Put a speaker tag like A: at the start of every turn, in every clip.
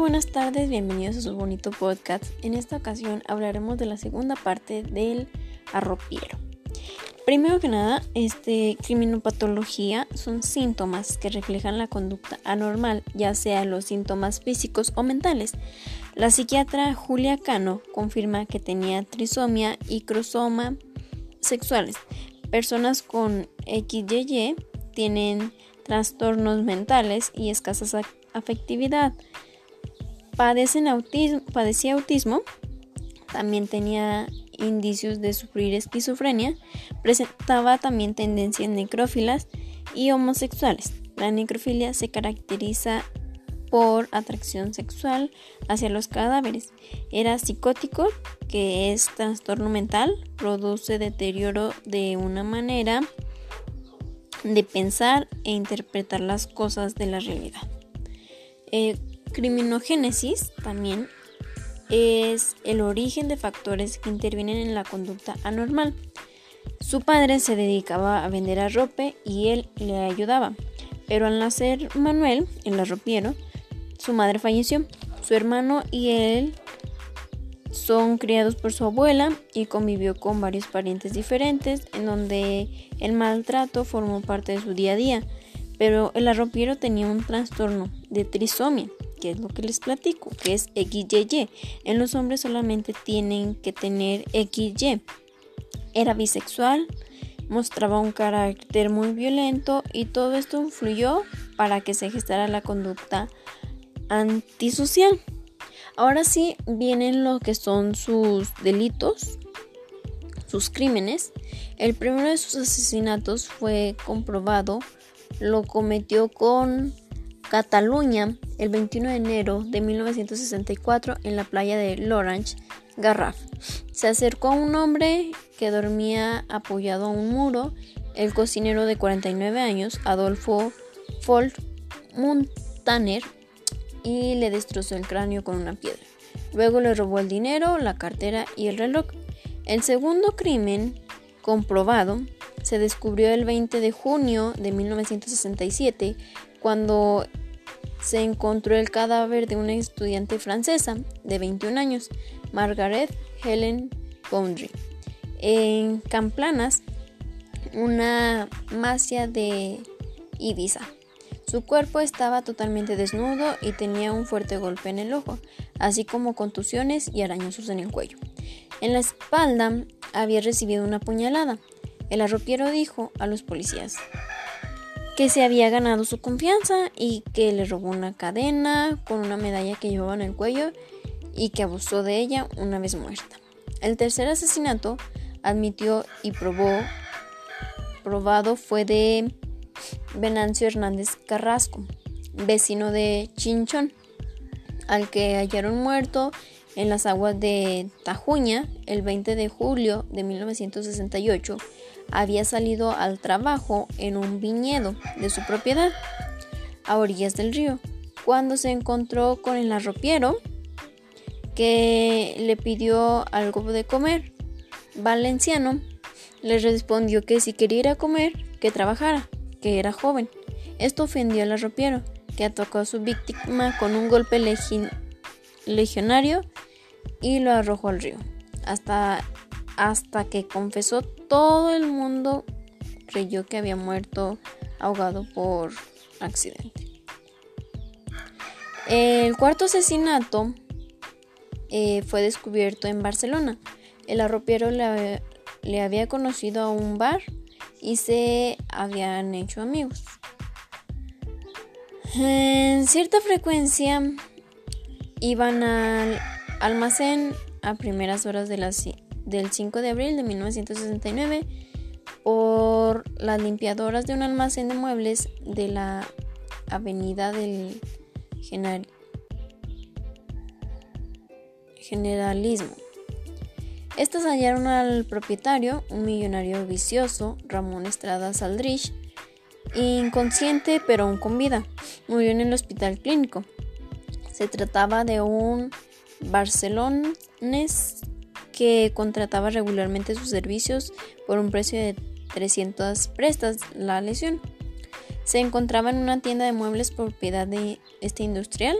A: buenas tardes, bienvenidos a su bonito podcast. En esta ocasión hablaremos de la segunda parte del arropiero. Primero que nada, este criminopatología son síntomas que reflejan la conducta anormal, ya sea los síntomas físicos o mentales. La psiquiatra Julia Cano confirma que tenía trisomía y crosoma sexuales. Personas con XYY tienen trastornos mentales y escasa afectividad. Autismo, padecía autismo, también tenía indicios de sufrir esquizofrenia, presentaba también tendencias necrófilas y homosexuales. La necrofilia se caracteriza por atracción sexual hacia los cadáveres. Era psicótico, que es trastorno mental, produce deterioro de una manera de pensar e interpretar las cosas de la realidad. Eh, criminogénesis también es el origen de factores que intervienen en la conducta anormal. Su padre se dedicaba a vender arrope y él le ayudaba, pero al nacer Manuel, el arropiero, su madre falleció. Su hermano y él son criados por su abuela y convivió con varios parientes diferentes en donde el maltrato formó parte de su día a día. Pero el arropiero tenía un trastorno de trisomia, que es lo que les platico, que es XYY. En los hombres solamente tienen que tener XY. Era bisexual, mostraba un carácter muy violento y todo esto influyó para que se gestara la conducta antisocial. Ahora sí vienen lo que son sus delitos, sus crímenes. El primero de sus asesinatos fue comprobado, lo cometió con Cataluña el 21 de enero de 1964 en la playa de Lorange, Garraf. Se acercó a un hombre que dormía apoyado a un muro, el cocinero de 49 años, Adolfo Folt Montaner, y le destrozó el cráneo con una piedra. Luego le robó el dinero, la cartera y el reloj. El segundo crimen comprobado se descubrió el 20 de junio de 1967 cuando se encontró el cadáver de una estudiante francesa de 21 años, Margaret Helen Boundry, en Camplanas, una masia de Ibiza. Su cuerpo estaba totalmente desnudo y tenía un fuerte golpe en el ojo, así como contusiones y arañazos en el cuello. En la espalda había recibido una puñalada. El arropiero dijo a los policías que se había ganado su confianza y que le robó una cadena con una medalla que llevaba en el cuello y que abusó de ella una vez muerta. El tercer asesinato admitió y probó probado fue de Venancio Hernández Carrasco, vecino de Chinchón, al que hallaron muerto en las aguas de Tajuña el 20 de julio de 1968. Había salido al trabajo en un viñedo de su propiedad, a orillas del río, cuando se encontró con el arropiero que le pidió algo de comer. Valenciano le respondió que si quería ir a comer, que trabajara que era joven. Esto ofendió al arropiero, que atacó a su víctima con un golpe legionario y lo arrojó al río. Hasta, hasta que confesó, todo el mundo creyó que había muerto ahogado por accidente. El cuarto asesinato eh, fue descubierto en Barcelona. El arropiero le, le había conocido a un bar y se habían hecho amigos. En cierta frecuencia iban al almacén a primeras horas de del 5 de abril de 1969 por las limpiadoras de un almacén de muebles de la avenida del Generalismo. Estas hallaron al propietario, un millonario vicioso, Ramón Estrada Saldrich, inconsciente pero aún con vida. Murió en el hospital clínico. Se trataba de un barcelones que contrataba regularmente sus servicios por un precio de 300 prestas la lesión. Se encontraba en una tienda de muebles propiedad de este industrial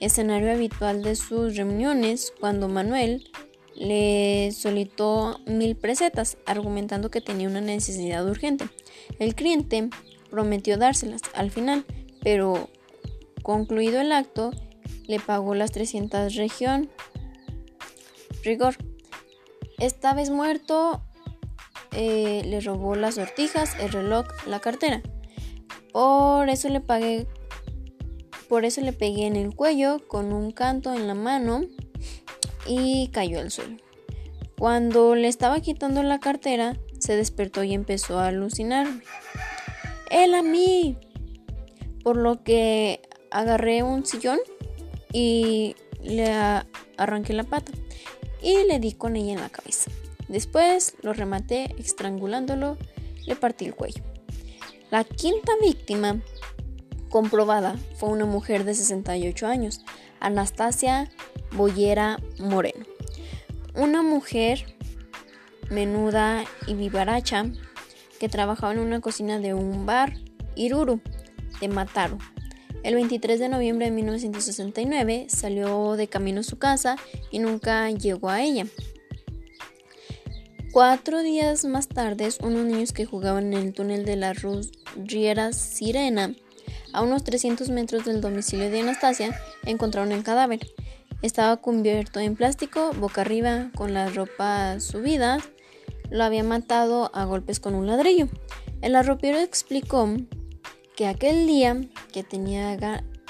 A: escenario habitual de sus reuniones cuando Manuel le solicitó mil presetas, argumentando que tenía una necesidad urgente. El cliente prometió dárselas al final, pero concluido el acto, le pagó las 300 región. Rigor. Esta vez muerto, eh, le robó las sortijas, el reloj, la cartera. Por eso le pagué, por eso le pegué en el cuello con un canto en la mano y cayó al suelo. Cuando le estaba quitando la cartera, se despertó y empezó a alucinarme. ¡Él a mí! Por lo que agarré un sillón y le arranqué la pata y le di con ella en la cabeza. Después lo rematé estrangulándolo, le partí el cuello. La quinta víctima comprobada fue una mujer de 68 años, Anastasia Boyera Moreno. Una mujer menuda y vivaracha que trabajaba en una cocina de un bar Iruru de Mataru. El 23 de noviembre de 1969 salió de camino a su casa y nunca llegó a ella. Cuatro días más tarde, unos niños que jugaban en el túnel de la Riera Sirena, a unos 300 metros del domicilio de Anastasia, encontraron el cadáver. Estaba cubierto en plástico, boca arriba, con la ropa subida. Lo había matado a golpes con un ladrillo. El arropero explicó que aquel día que tenía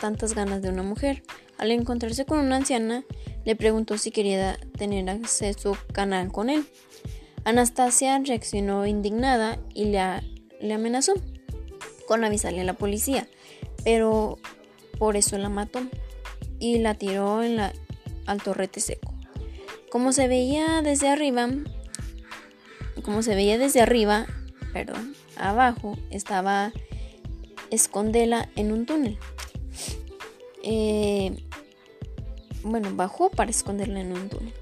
A: tantas ganas de una mujer, al encontrarse con una anciana, le preguntó si quería tener acceso canal con él. Anastasia reaccionó indignada y le, amenazó con avisarle a la policía, pero por eso la mató y la tiró al torrete seco. Como se veía desde arriba, como se veía desde arriba, perdón, abajo estaba escondela en un túnel. Eh, bueno, bajó para esconderla en un túnel.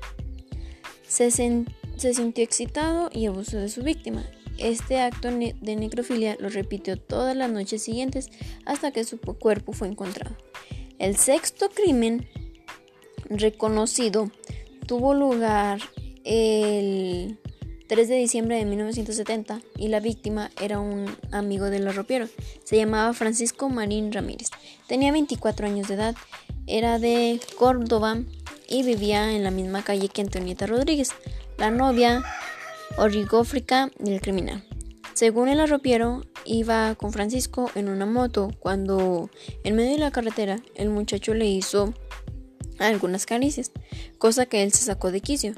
A: Se, se sintió excitado y abusó de su víctima. Este acto de necrofilia lo repitió todas las noches siguientes hasta que su cuerpo fue encontrado. El sexto crimen reconocido tuvo lugar el 3 de diciembre de 1970 y la víctima era un amigo del arropiero. Se llamaba Francisco Marín Ramírez. Tenía 24 años de edad, era de Córdoba y vivía en la misma calle que Antonieta Rodríguez, la novia origófrica del criminal. Según el arropiero, iba con Francisco en una moto cuando en medio de la carretera el muchacho le hizo algunas caricias, cosa que él se sacó de quicio.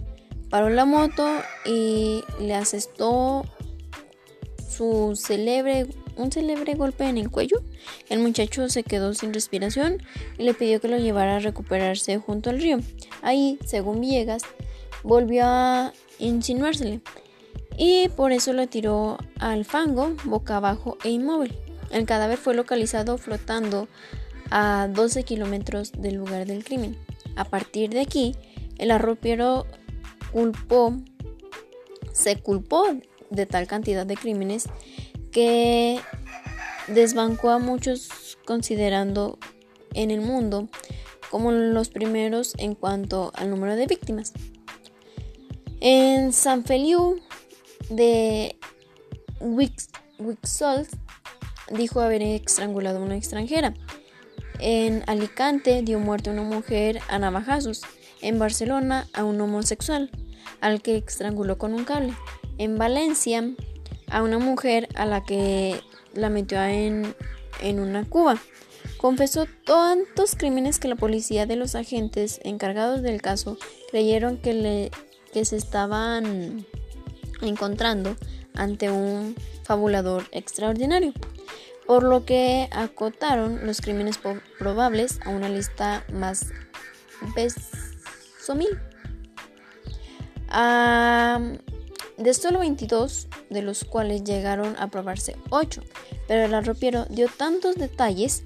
A: Paró la moto y le asestó su celebre, un célebre golpe en el cuello. El muchacho se quedó sin respiración y le pidió que lo llevara a recuperarse junto al río. Ahí, según Villegas, volvió a insinuársele y por eso lo tiró al fango boca abajo e inmóvil. El cadáver fue localizado flotando a 12 kilómetros del lugar del crimen. A partir de aquí, el arropiero culpó, se culpó de tal cantidad de crímenes que desbancó a muchos considerando en el mundo como los primeros en cuanto al número de víctimas. En San Feliu de Wixols dijo haber estrangulado a una extranjera. En Alicante dio muerte a una mujer a navajazos. En Barcelona a un homosexual al que estranguló con un cable. En Valencia, a una mujer a la que la metió en, en una cuba. Confesó tantos crímenes que la policía de los agentes encargados del caso creyeron que, le, que se estaban encontrando ante un fabulador extraordinario, por lo que acotaron los crímenes probables a una lista más besomil de solo 22, de los cuales llegaron a probarse 8, pero el arropiero dio tantos detalles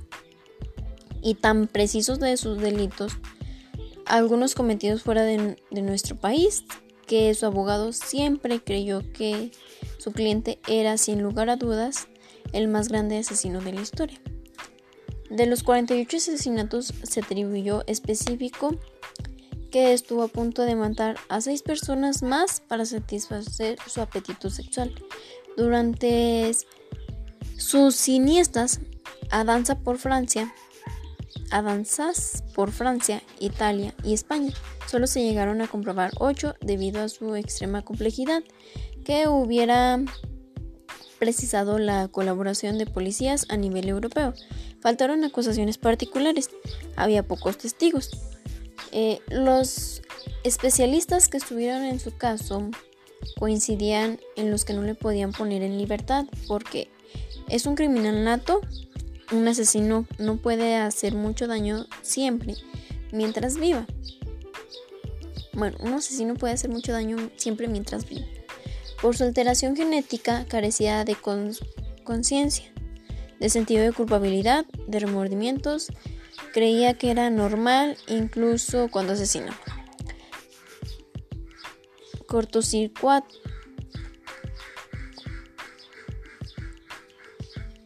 A: y tan precisos de sus delitos, algunos cometidos fuera de, de nuestro país, que su abogado siempre creyó que su cliente era sin lugar a dudas el más grande asesino de la historia. De los 48 asesinatos se atribuyó específico que estuvo a punto de matar a seis personas más para satisfacer su apetito sexual. Durante sus siniestras a danza por Francia, a danzas por Francia, Italia y España, solo se llegaron a comprobar ocho debido a su extrema complejidad, que hubiera precisado la colaboración de policías a nivel europeo. Faltaron acusaciones particulares, había pocos testigos. Eh, los especialistas que estuvieron en su caso coincidían en los que no le podían poner en libertad porque es un criminal nato, un asesino no puede hacer mucho daño siempre mientras viva. Bueno, un asesino puede hacer mucho daño siempre mientras viva. Por su alteración genética carecía de conciencia, de sentido de culpabilidad, de remordimientos, creía que era normal incluso cuando asesinaba.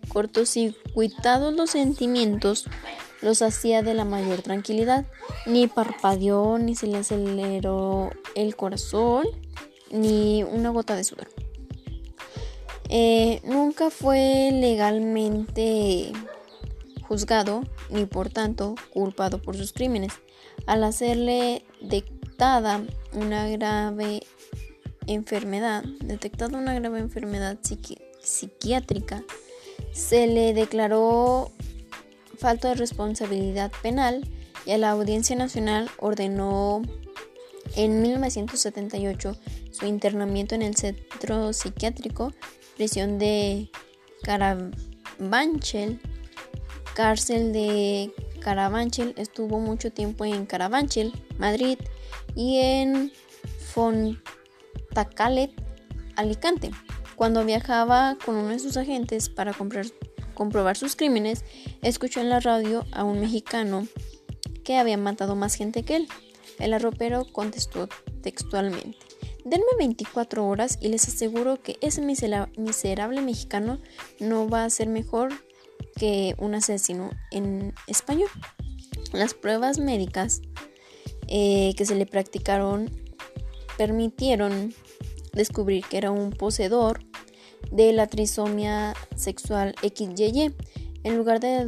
A: Cortocircuitados los sentimientos, los hacía de la mayor tranquilidad. Ni parpadeó, ni se le aceleró el corazón, ni una gota de sudor. Eh, nunca fue legalmente juzgado ni por tanto culpado por sus crímenes. Al hacerle detectada una grave enfermedad, detectada una grave enfermedad psiquiátrica, se le declaró falta de responsabilidad penal y a la Audiencia Nacional ordenó en 1978 su internamiento en el centro psiquiátrico prisión de Carabanchel cárcel de Carabanchel, estuvo mucho tiempo en Carabanchel, Madrid y en Fontacalet, Alicante. Cuando viajaba con uno de sus agentes para comprobar sus crímenes, escuchó en la radio a un mexicano que había matado más gente que él. El arropero contestó textualmente. Denme 24 horas y les aseguro que ese miserable mexicano no va a ser mejor que un asesino en español. Las pruebas médicas eh, que se le practicaron permitieron descubrir que era un poseedor de la trisomía sexual XYY en lugar de,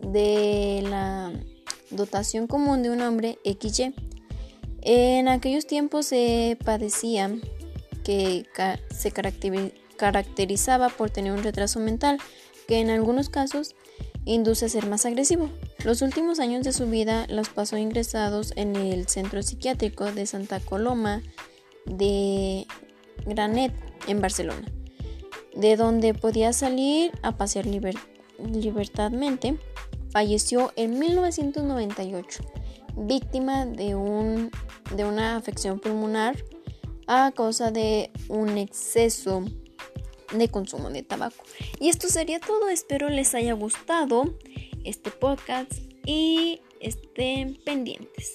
A: de, la dotación común de un hombre XY. En aquellos tiempos se padecía que se caracterizaba por tener un retraso mental que en algunos casos induce a ser más agresivo. Los últimos años de su vida los pasó ingresados en el centro psiquiátrico de Santa Coloma de Granet en Barcelona, de donde podía salir a pasear libertadmente. Falleció en 1998, víctima de, un, de una afección pulmonar a causa de un exceso de consumo de tabaco. Y esto sería todo, espero les haya gustado este podcast y estén pendientes.